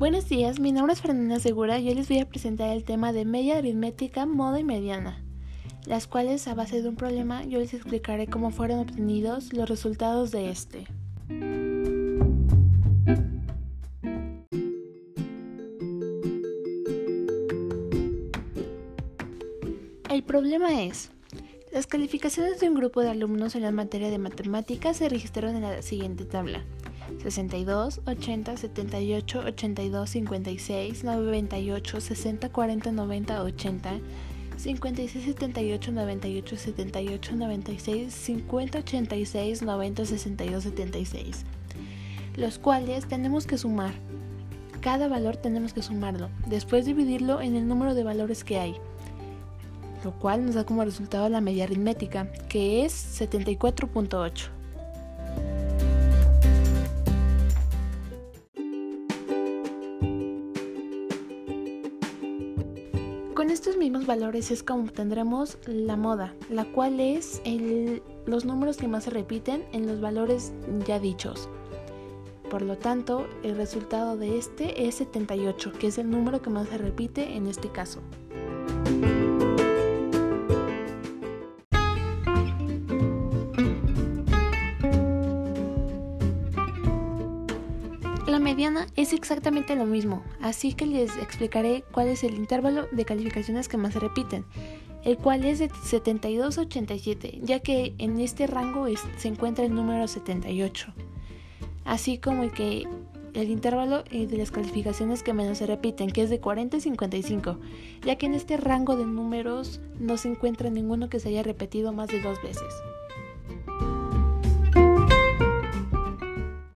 Buenos días, mi nombre es Fernanda Segura y hoy les voy a presentar el tema de media aritmética, moda y mediana, las cuales a base de un problema yo les explicaré cómo fueron obtenidos los resultados de este. El problema es, las calificaciones de un grupo de alumnos en la materia de matemáticas se registraron en la siguiente tabla. 62, 80, 78, 82, 56, 98, 60, 40, 90, 80, 56, 78, 98, 78, 96, 50, 86, 90, 62, 76. Los cuales tenemos que sumar. Cada valor tenemos que sumarlo, después dividirlo en el número de valores que hay lo cual nos da como resultado la media aritmética, que es 74.8. Con estos mismos valores es como obtendremos la moda, la cual es los números que más se repiten en los valores ya dichos. Por lo tanto, el resultado de este es 78, que es el número que más se repite en este caso. La mediana es exactamente lo mismo, así que les explicaré cuál es el intervalo de calificaciones que más se repiten, el cual es de 72 a 87, ya que en este rango se encuentra el número 78, así como que el intervalo eh, de las calificaciones que menos se repiten, que es de 40 a 55, ya que en este rango de números no se encuentra ninguno que se haya repetido más de dos veces.